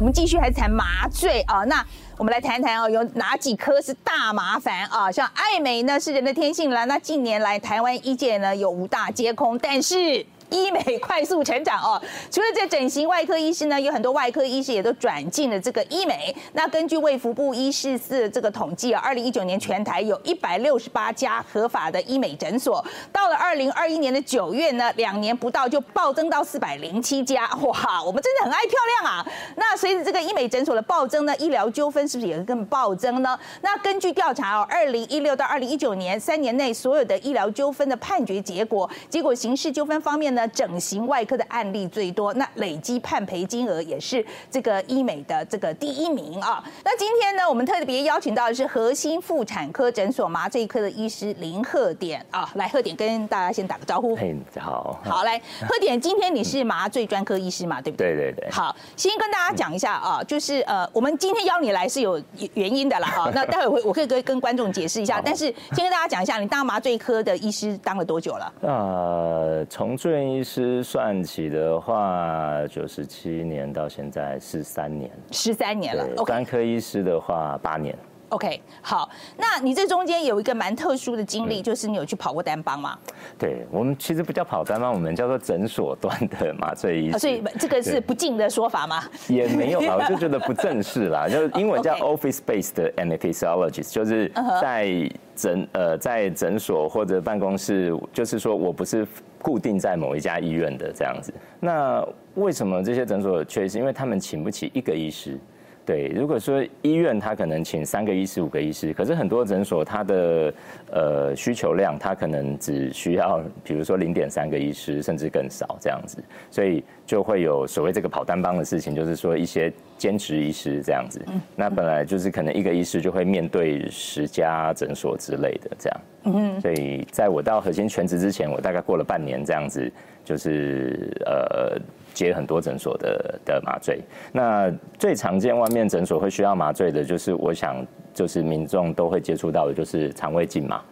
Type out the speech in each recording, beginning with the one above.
我们继续还谈麻醉啊。那我们来谈谈啊，有哪几颗是大麻烦啊？像爱美呢是人的天性啦。那近年来台湾医界呢有五大皆空，但是。医美快速成长哦，除了这整形外科医师呢，有很多外科医师也都转进了这个医美。那根据卫福部医师司这个统计啊，二零一九年全台有一百六十八家合法的医美诊所，到了二零二一年的九月呢，两年不到就暴增到四百零七家，哇，我们真的很爱漂亮啊！那随着这个医美诊所的暴增呢，医疗纠纷是不是也会更暴增呢？那根据调查哦，二零一六到二零一九年三年内所有的医疗纠纷的判决结果，结果刑事纠纷方面呢？整形外科的案例最多，那累积判赔金额也是这个医美的这个第一名啊。那今天呢，我们特别邀请到的是核心妇产科诊所麻醉科的医师林鹤典啊，来鹤典跟大家先打个招呼。嘿，好，好，来鹤典，今天你是麻醉专科医师嘛，对不对？对对对。好，先跟大家讲一下啊，就是呃，我们今天邀你来是有原因的啦哈。那待会我我可以跟跟观众解释一下，但是先跟大家讲一下，你当麻醉科的医师当了多久了？呃，从住院。医师算起的话，九十七年到现在十三年，十三年了。专科医师的话，八年。OK，好，那你这中间有一个蛮特殊的经历，就是你有去跑过单帮吗？对，我们其实不叫跑单帮，我们叫做诊所端的麻醉医师。所以这个是不敬的说法吗？也没有吧，我就觉得不正式啦。就是 英文叫 office-based anesthesiologist，就是在诊呃在诊所或者办公室，就是说我不是固定在某一家医院的这样子。那为什么这些诊所缺？是因为他们请不起一个医师。对，如果说医院他可能请三个医师、五个医师，可是很多诊所它的呃需求量，它可能只需要，比如说零点三个医师，甚至更少这样子，所以就会有所谓这个跑单帮的事情，就是说一些兼职医师这样子，那本来就是可能一个医师就会面对十家诊所之类的这样，嗯，所以在我到核心全职之前，我大概过了半年这样子，就是呃。接很多诊所的的麻醉，那最常见外面诊所会需要麻醉的，就是我想就是民众都会接触到的，就是肠胃镜嘛，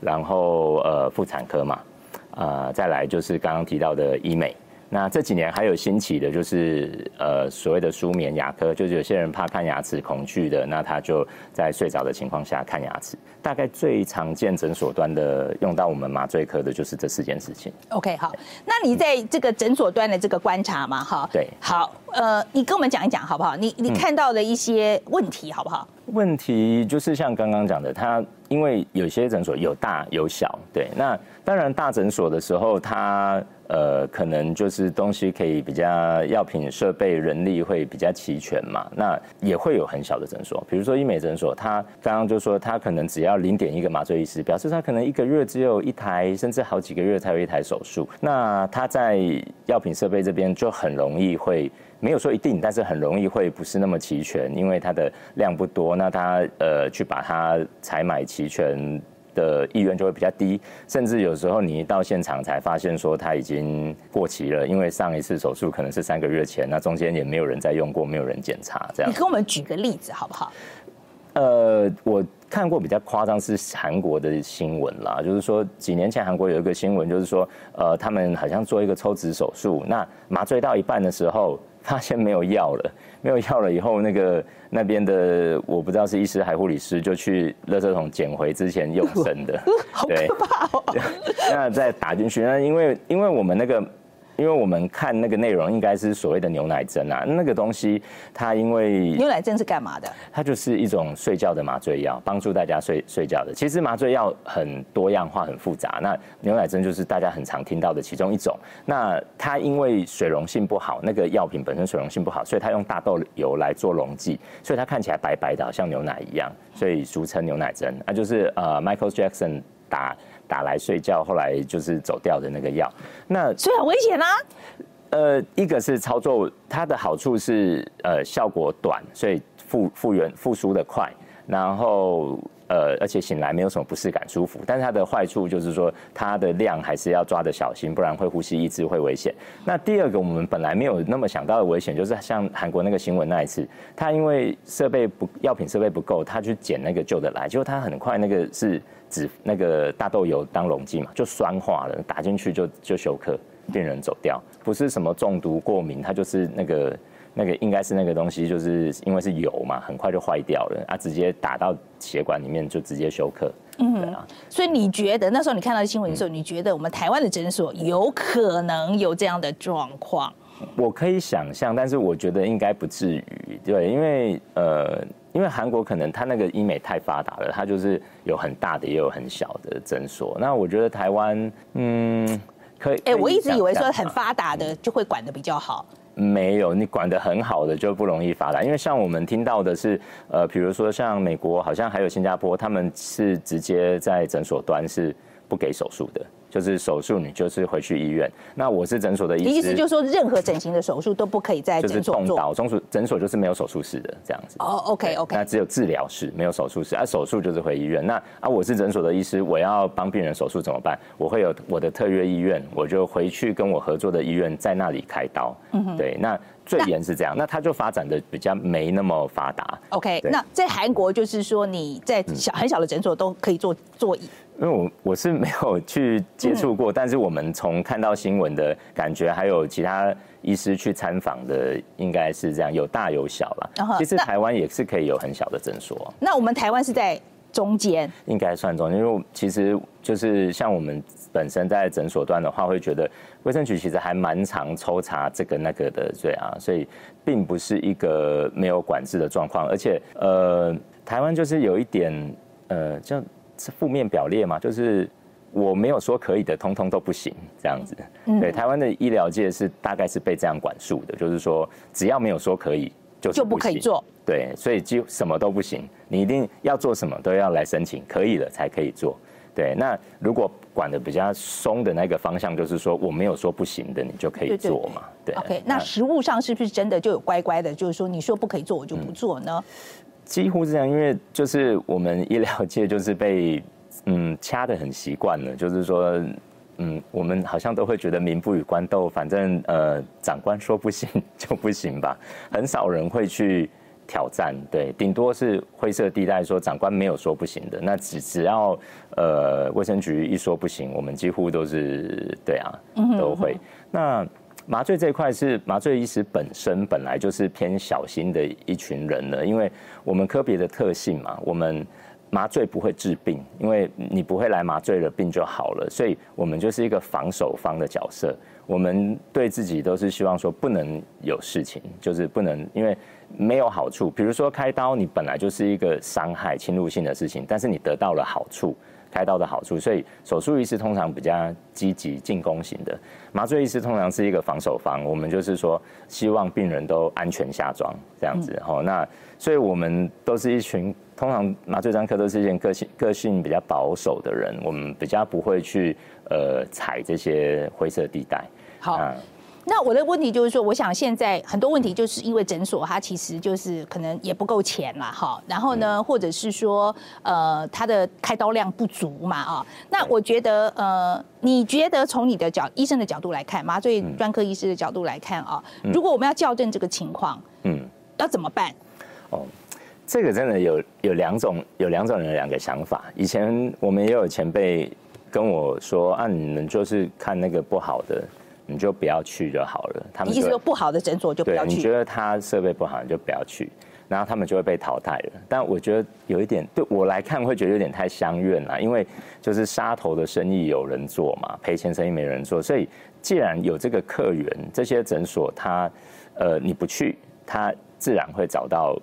然后呃妇产科嘛，啊再来就是刚刚提到的医美。那这几年还有兴起的，就是呃所谓的舒眠牙科，就是有些人怕看牙齿恐惧的，那他就在睡着的情况下看牙齿。大概最常见诊所端的用到我们麻醉科的就是这四件事情。OK，好，那你在这个诊所端的这个观察嘛，哈，对，好，呃，你跟我们讲一讲好不好？你你看到的一些问题好不好？问题就是像刚刚讲的，它因为有些诊所有大有小，对，那当然大诊所的时候它。呃，可能就是东西可以比较药品设备人力会比较齐全嘛，那也会有很小的诊所，比如说医美诊所，他刚刚就说他可能只要零点一个麻醉医师，表示他可能一个月只有一台，甚至好几个月才有一台手术，那他在药品设备这边就很容易会没有说一定，但是很容易会不是那么齐全，因为它的量不多，那他呃去把它采买齐全。的意愿就会比较低，甚至有时候你一到现场才发现说它已经过期了，因为上一次手术可能是三个月前，那中间也没有人在用过，没有人检查这样。你跟我们举个例子好不好？呃，我看过比较夸张是韩国的新闻啦，就是说几年前韩国有一个新闻，就是说呃他们好像做一个抽脂手术，那麻醉到一半的时候。发现没有药了，没有药了以后，那个那边的我不知道是医师还护理师，就去垃圾桶捡回之前用剩的，好可怕哦！那再打进去，那因为因为我们那个。因为我们看那个内容，应该是所谓的牛奶针啊，那个东西它因为牛奶针是干嘛的？它就是一种睡觉的麻醉药，帮助大家睡睡觉的。其实麻醉药很多样化、很复杂，那牛奶针就是大家很常听到的其中一种。那它因为水溶性不好，那个药品本身水溶性不好，所以它用大豆油来做溶剂，所以它看起来白白的，好像牛奶一样，所以俗称牛奶针。那就是呃，Michael Jackson 打。打来睡觉，后来就是走掉的那个药，那所以很危险啊。呃，一个是操作，它的好处是呃效果短，所以复复原复苏的快，然后。呃，而且醒来没有什么不适感，舒服。但是它的坏处就是说，它的量还是要抓的小心，不然会呼吸抑制会危险。那第二个，我们本来没有那么想到的危险，就是像韩国那个新闻那一次，他因为设备不药品设备不够，他去捡那个旧的来，结果他很快那个是指那个大豆油当溶剂嘛，就酸化了，打进去就就休克，病人走掉，不是什么中毒过敏，他就是那个。那个应该是那个东西，就是因为是油嘛，很快就坏掉了啊，直接打到血管里面就直接休克。嗯。所以你觉得那时候你看到新闻的时候，你觉得我们台湾的诊所有可能有这样的状况？我可以想象，但是我觉得应该不至于。对，因为呃，因为韩国可能它那个医美太发达了，它就是有很大的也有很小的诊所。那我觉得台湾，嗯，可以。哎，我一直以为说很发达的就会管的比较好。没有，你管得很好的就不容易发达，因为像我们听到的是，呃，比如说像美国，好像还有新加坡，他们是直接在诊所端是不给手术的。就是手术，你就是回去医院。那我是诊所的医师，意思就是说，任何整形的手术都不可以在诊所做。就是动刀，诊所诊所就是没有手术室的这样子。哦，OK OK。那只有治疗室，没有手术室。啊，手术就是回医院。那啊，我是诊所的医师，我要帮病人手术怎么办？我会有我的特约医院，我就回去跟我合作的医院在那里开刀。嗯哼。对，那最严是这样，那它就发展的比较没那么发达。OK，那在韩国就是说你在小很小的诊所都可以做做。因为我我是没有去接触过，但是我们从看到新闻的感觉，还有其他医师去参访的，应该是这样，有大有小了。其实台湾也是可以有很小的诊所。那我们台湾是在中间，应该算中间，因为其实就是像我们本身在诊所端的话，会觉得卫生局其实还蛮常抽查这个那个的，对啊，所以并不是一个没有管制的状况，而且呃，台湾就是有一点呃，就。是负面表列嘛？就是我没有说可以的，通通都不行这样子。对，台湾的医疗界是大概是被这样管束的，就是说只要没有说可以，就就不可以做。对，所以就什么都不行，你一定要做什么都要来申请，可以了才可以做。对，那如果管的比较松的那个方向，就是说我没有说不行的，你就可以做嘛。对。OK，那实物上是不是真的就有乖乖的，就是说你说不可以做，我就不做呢？几乎是这样，因为就是我们医疗界就是被 嗯掐的很习惯了，就是说嗯我们好像都会觉得民不与官斗，反正呃长官说不行 就不行吧，很少人会去挑战，对，顶多是灰色地带，说长官没有说不行的，那只只要呃卫生局一说不行，我们几乎都是对啊都会那。麻醉这一块是麻醉医师本身本来就是偏小心的一群人了，因为我们科别的特性嘛，我们麻醉不会治病，因为你不会来麻醉了，病就好了，所以我们就是一个防守方的角色。我们对自己都是希望说不能有事情，就是不能因为没有好处，比如说开刀，你本来就是一个伤害侵入性的事情，但是你得到了好处。开刀的好处，所以手术医师通常比较积极进攻型的，麻醉医师通常是一个防守方。我们就是说，希望病人都安全下装这样子。哦，那所以我们都是一群，通常麻醉专科都是一些个性个性比较保守的人，我们比较不会去呃踩这些灰色地带。好。那我的问题就是说，我想现在很多问题就是因为诊所它其实就是可能也不够钱嘛，哈，然后呢，或者是说呃它的开刀量不足嘛，啊，那我觉得呃，你觉得从你的角医生的角度来看，麻醉专科医师的角度来看啊，如果我们要校正这个情况，嗯，要怎么办？哦，这个真的有有两种有两种人两个想法。以前我们也有前辈跟我说啊，你们就是看那个不好的。你就不要去就好了。他们意思说不好的诊所就不要去。你觉得他设备不好，你就不要去，然后他们就会被淘汰了。但我觉得有一点对我来看会觉得有点太相怨了，因为就是杀头的生意有人做嘛，赔钱生意没人做。所以既然有这个客源，这些诊所他呃你不去，他自然会找到。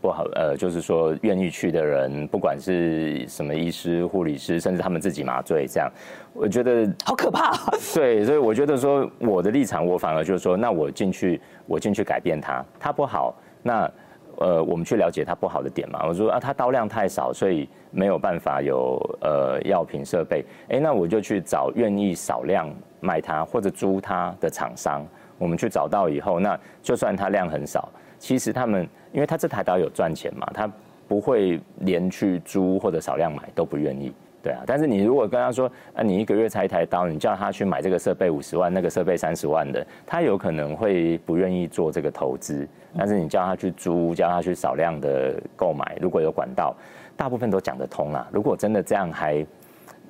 不好，呃，就是说愿意去的人，不管是什么医师、护理师，甚至他们自己麻醉，这样，我觉得好可怕。对，所以我觉得说我的立场，我反而就是说，那我进去，我进去改变它，它不好，那呃，我们去了解它不好的点嘛。我说啊，它刀量太少，所以没有办法有呃药品设备。哎，那我就去找愿意少量卖它或者租它的厂商，我们去找到以后，那就算它量很少。其实他们，因为他这台刀有赚钱嘛，他不会连去租或者少量买都不愿意，对啊。但是你如果跟他说，啊，你一个月才一台刀，你叫他去买这个设备五十万，那个设备三十万的，他有可能会不愿意做这个投资。但是你叫他去租，叫他去少量的购买，如果有管道，大部分都讲得通啦。如果真的这样还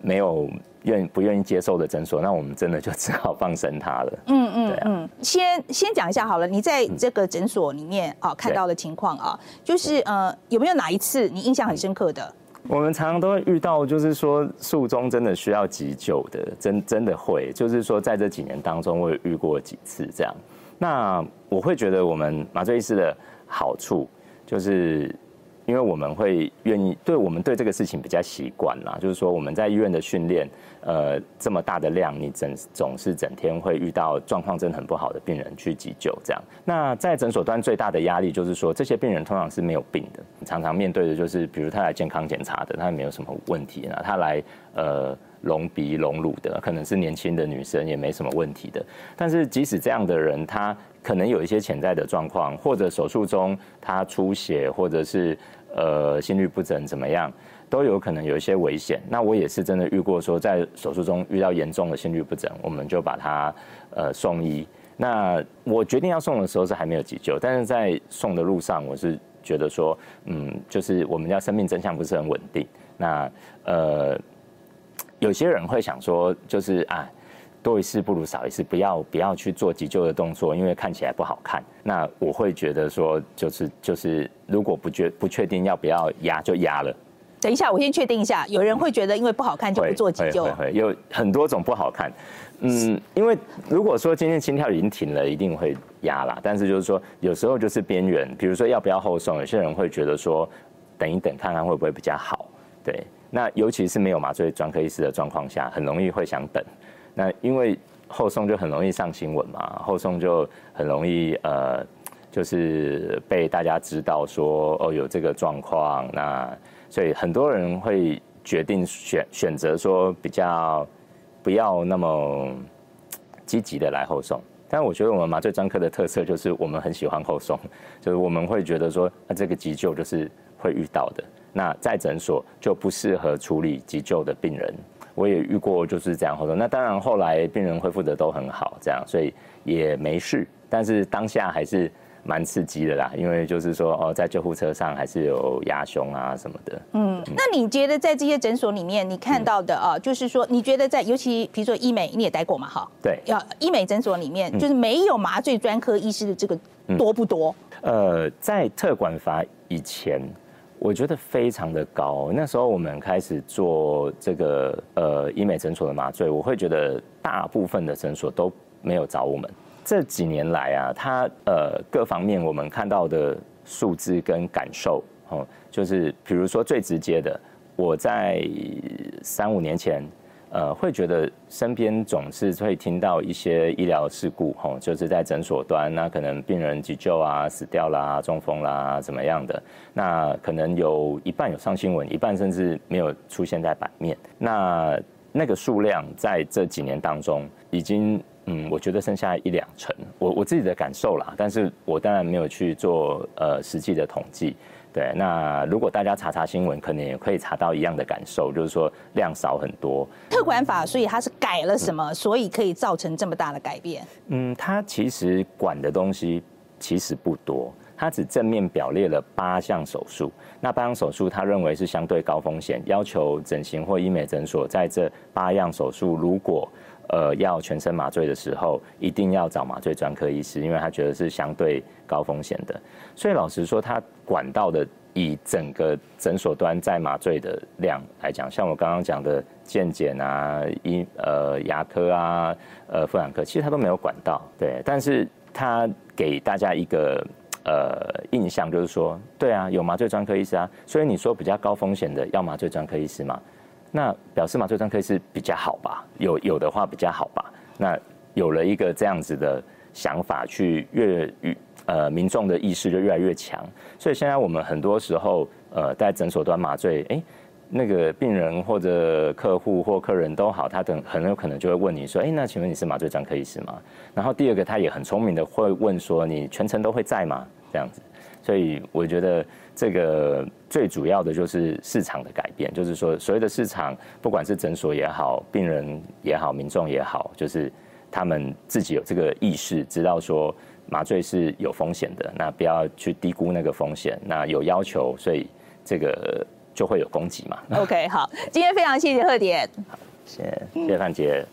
没有愿不愿意接受的诊所，那我们真的就只好放生他了。嗯嗯嗯，先先讲一下好了，你在这个诊所里面啊看到的情况啊，就是呃有没有哪一次你印象很深刻的？我们常常都会遇到，就是说术中真的需要急救的，真真的会，就是说在这几年当中，我也遇过几次这样。那我会觉得我们麻醉医师的好处，就是因为我们会愿意，对我们对这个事情比较习惯啦，就是说我们在医院的训练。呃，这么大的量，你整总是整天会遇到状况真的很不好的病人去急救，这样。那在诊所端最大的压力就是说，这些病人通常是没有病的，常常面对的就是，比如他来健康检查的，他也没有什么问题呢。他来呃隆鼻隆乳的，可能是年轻的女生，也没什么问题的。但是即使这样的人，他可能有一些潜在的状况，或者手术中他出血，或者是呃心率不整怎么样。都有可能有一些危险。那我也是真的遇过，说在手术中遇到严重的心率不整，我们就把他呃送医。那我决定要送的时候是还没有急救，但是在送的路上，我是觉得说，嗯，就是我们家生命真相不是很稳定。那呃，有些人会想说，就是啊，多一事不如少一事，不要不要去做急救的动作，因为看起来不好看。那我会觉得说，就是就是，如果不确不确定要不要压，就压了。等一下，我先确定一下。有人会觉得因为不好看就不做急救，有很多种不好看。嗯，因为如果说今天心跳已经停了，一定会压啦。但是就是说，有时候就是边缘，比如说要不要后送，有些人会觉得说等一等看看会不会比较好。对，那尤其是没有麻醉专科医师的状况下，很容易会想等。那因为后送就很容易上新闻嘛，后送就很容易呃，就是被大家知道说哦有这个状况那。所以很多人会决定选选择说比较不要那么积极的来后送，但我觉得我们麻醉专科的特色就是我们很喜欢后送，就是我们会觉得说那这个急救就是会遇到的，那在诊所就不适合处理急救的病人，我也遇过就是这样后送，那当然后来病人恢复的都很好，这样所以也没事，但是当下还是。蛮刺激的啦，因为就是说哦，在救护车上还是有压胸啊什么的。嗯，那你觉得在这些诊所里面，你看到的啊，就是说你觉得在尤其比如说医美，你也待过嘛？哈，对，要医美诊所里面，就是没有麻醉专科医师的这个多不多？呃，在特管法以前，我觉得非常的高。那时候我们开始做这个呃医美诊所的麻醉，我会觉得大部分的诊所都没有找我们。这几年来啊，它呃各方面我们看到的数字跟感受哦，就是比如说最直接的，我在三五年前，呃会觉得身边总是会听到一些医疗事故哦，就是在诊所端，那可能病人急救啊死掉啦、中风啦怎么样的，那可能有一半有上新闻，一半甚至没有出现在版面。那那个数量在这几年当中已经。嗯，我觉得剩下一两成，我我自己的感受啦，但是我当然没有去做呃实际的统计。对，那如果大家查查新闻，可能也可以查到一样的感受，就是说量少很多。特管法，所以它是改了什么，所以可以造成这么大的改变？嗯，它其实管的东西其实不多，他只正面表列了八项手术。那八项手术，他认为是相对高风险，要求整形或医美诊所在这八样手术如果。呃，要全身麻醉的时候，一定要找麻醉专科医师，因为他觉得是相对高风险的。所以老实说，他管道的以整个诊所端在麻醉的量来讲，像我刚刚讲的健检啊、医呃牙科啊、呃妇产科，其实他都没有管道。对，但是他给大家一个呃印象，就是说，对啊，有麻醉专科医师啊，所以你说比较高风险的要麻醉专科医师吗？那表示麻醉专科是比较好吧？有有的话比较好吧？那有了一个这样子的想法，去越越呃民众的意识就越来越强。所以现在我们很多时候呃在诊所端麻醉，哎，那个病人或者客户或客人都好，他等很有可能就会问你说，哎，那请问你是麻醉专科医师吗？然后第二个他也很聪明的会问说，你全程都会在吗？这样子。所以我觉得这个最主要的就是市场的改变，就是说所谓的市场，不管是诊所也好，病人也好，民众也好，就是他们自己有这个意识，知道说麻醉是有风险的，那不要去低估那个风险。那有要求，所以这个就会有供给嘛。OK，好，今天非常谢谢贺典。谢谢谢范杰。